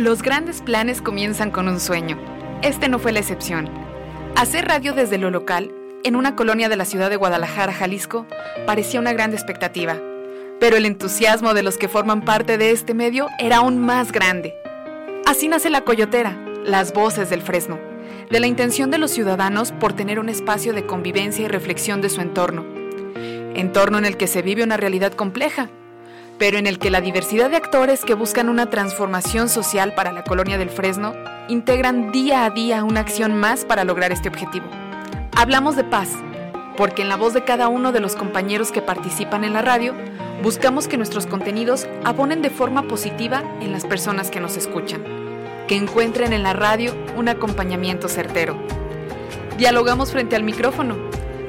Los grandes planes comienzan con un sueño. Este no fue la excepción. Hacer radio desde lo local, en una colonia de la ciudad de Guadalajara, Jalisco, parecía una gran expectativa. Pero el entusiasmo de los que forman parte de este medio era aún más grande. Así nace la Coyotera, las voces del Fresno, de la intención de los ciudadanos por tener un espacio de convivencia y reflexión de su entorno. Entorno en el que se vive una realidad compleja, pero en el que la diversidad de actores que buscan una transformación social para la colonia del Fresno integran día a día una acción más para lograr este objetivo. Hablamos de paz, porque en la voz de cada uno de los compañeros que participan en la radio, buscamos que nuestros contenidos abonen de forma positiva en las personas que nos escuchan, que encuentren en la radio un acompañamiento certero. Dialogamos frente al micrófono,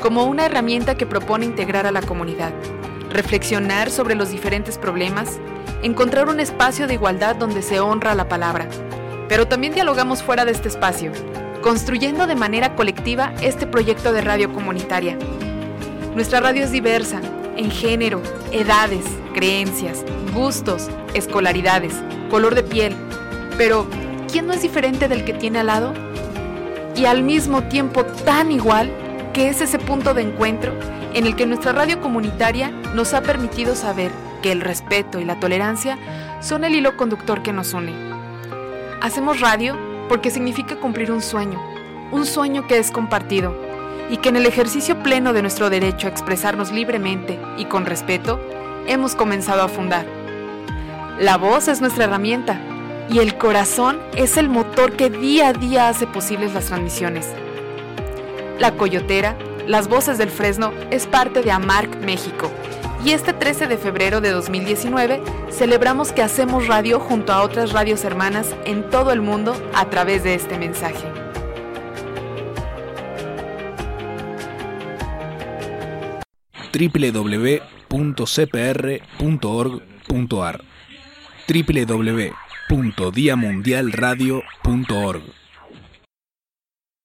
como una herramienta que propone integrar a la comunidad reflexionar sobre los diferentes problemas, encontrar un espacio de igualdad donde se honra la palabra. Pero también dialogamos fuera de este espacio, construyendo de manera colectiva este proyecto de radio comunitaria. Nuestra radio es diversa, en género, edades, creencias, gustos, escolaridades, color de piel. Pero, ¿quién no es diferente del que tiene al lado? Y al mismo tiempo tan igual que es ese punto de encuentro en el que nuestra radio comunitaria nos ha permitido saber que el respeto y la tolerancia son el hilo conductor que nos une. Hacemos radio porque significa cumplir un sueño, un sueño que es compartido y que en el ejercicio pleno de nuestro derecho a expresarnos libremente y con respeto, hemos comenzado a fundar. La voz es nuestra herramienta y el corazón es el motor que día a día hace posibles las transmisiones. La Coyotera las Voces del Fresno es parte de AMARC México. Y este 13 de febrero de 2019 celebramos que hacemos radio junto a otras radios hermanas en todo el mundo a través de este mensaje. www.cpr.org.ar www.diamundialradio.org